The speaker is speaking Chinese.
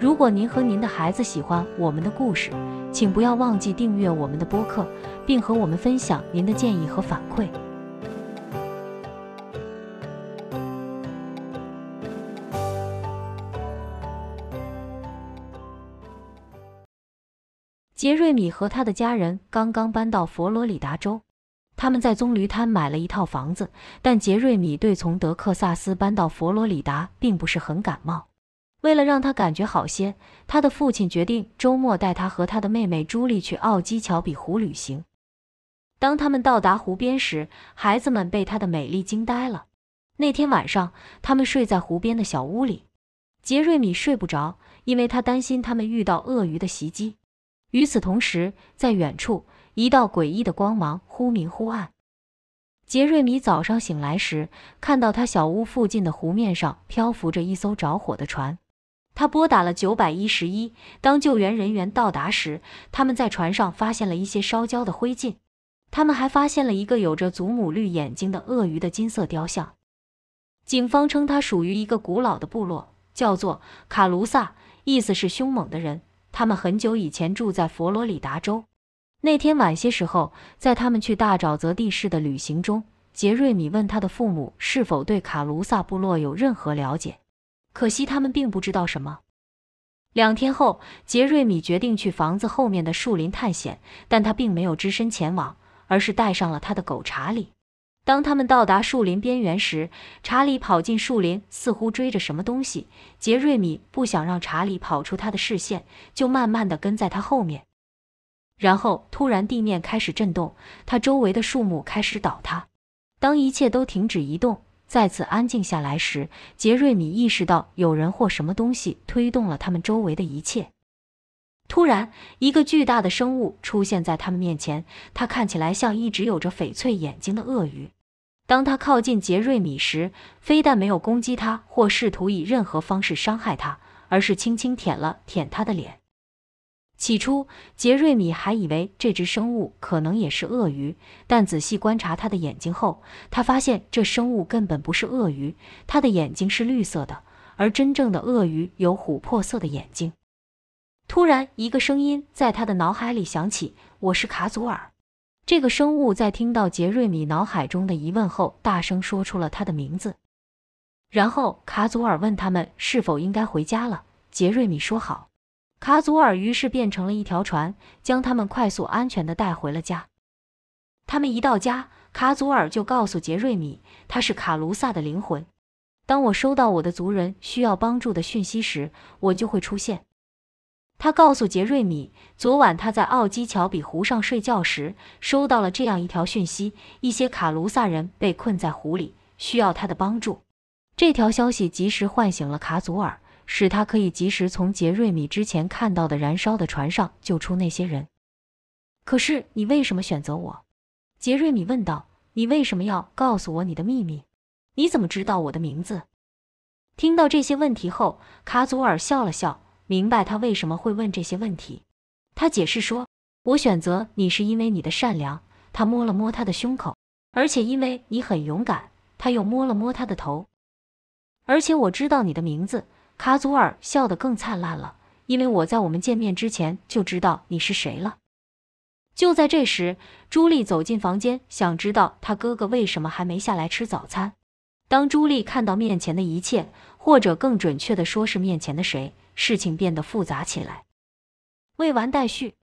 如果您和您的孩子喜欢我们的故事，请不要忘记订阅我们的播客，并和我们分享您的建议和反馈。杰瑞米和他的家人刚刚搬到佛罗里达州，他们在棕榈滩买了一套房子。但杰瑞米对从德克萨斯搬到佛罗里达并不是很感冒。为了让他感觉好些，他的父亲决定周末带他和他的妹妹朱莉去奥基乔比湖旅行。当他们到达湖边时，孩子们被它的美丽惊呆了。那天晚上，他们睡在湖边的小屋里。杰瑞米睡不着，因为他担心他们遇到鳄鱼的袭击。与此同时，在远处，一道诡异的光芒忽明忽暗。杰瑞米早上醒来时，看到他小屋附近的湖面上漂浮着一艘着火的船。他拨打了九百一十一。当救援人员到达时，他们在船上发现了一些烧焦的灰烬。他们还发现了一个有着祖母绿眼睛的鳄鱼的金色雕像。警方称它属于一个古老的部落，叫做卡卢萨，意思是凶猛的人。他们很久以前住在佛罗里达州。那天晚些时候，在他们去大沼泽地市的旅行中，杰瑞米问他的父母是否对卡卢萨部落有任何了解。可惜他们并不知道什么。两天后，杰瑞米决定去房子后面的树林探险，但他并没有只身前往，而是带上了他的狗查理。当他们到达树林边缘时，查理跑进树林，似乎追着什么东西。杰瑞米不想让查理跑出他的视线，就慢慢的跟在他后面。然后突然地面开始震动，他周围的树木开始倒塌。当一切都停止移动，再次安静下来时，杰瑞米意识到有人或什么东西推动了他们周围的一切。突然，一个巨大的生物出现在他们面前，它看起来像一只有着翡翠眼睛的鳄鱼。当他靠近杰瑞米时，非但没有攻击他或试图以任何方式伤害他，而是轻轻舔了舔他的脸。起初，杰瑞米还以为这只生物可能也是鳄鱼，但仔细观察它的眼睛后，他发现这生物根本不是鳄鱼，它的眼睛是绿色的，而真正的鳄鱼有琥珀色的眼睛。突然，一个声音在他的脑海里响起：“我是卡祖尔。”这个生物在听到杰瑞米脑海中的疑问后，大声说出了他的名字。然后卡祖尔问他们是否应该回家了。杰瑞米说好。卡祖尔于是变成了一条船，将他们快速安全地带回了家。他们一到家，卡祖尔就告诉杰瑞米，他是卡卢萨的灵魂。当我收到我的族人需要帮助的讯息时，我就会出现。他告诉杰瑞米，昨晚他在奥基乔比湖上睡觉时，收到了这样一条讯息：一些卡卢萨人被困在湖里，需要他的帮助。这条消息及时唤醒了卡祖尔，使他可以及时从杰瑞米之前看到的燃烧的船上救出那些人。可是你为什么选择我？杰瑞米问道。你为什么要告诉我你的秘密？你怎么知道我的名字？听到这些问题后，卡祖尔笑了笑。明白他为什么会问这些问题，他解释说：“我选择你是因为你的善良。”他摸了摸他的胸口，而且因为你很勇敢。他又摸了摸他的头，而且我知道你的名字。卡祖尔笑得更灿烂了，因为我在我们见面之前就知道你是谁了。就在这时，朱莉走进房间，想知道她哥哥为什么还没下来吃早餐。当朱莉看到面前的一切，或者更准确的说是面前的谁。事情变得复杂起来。未完待续。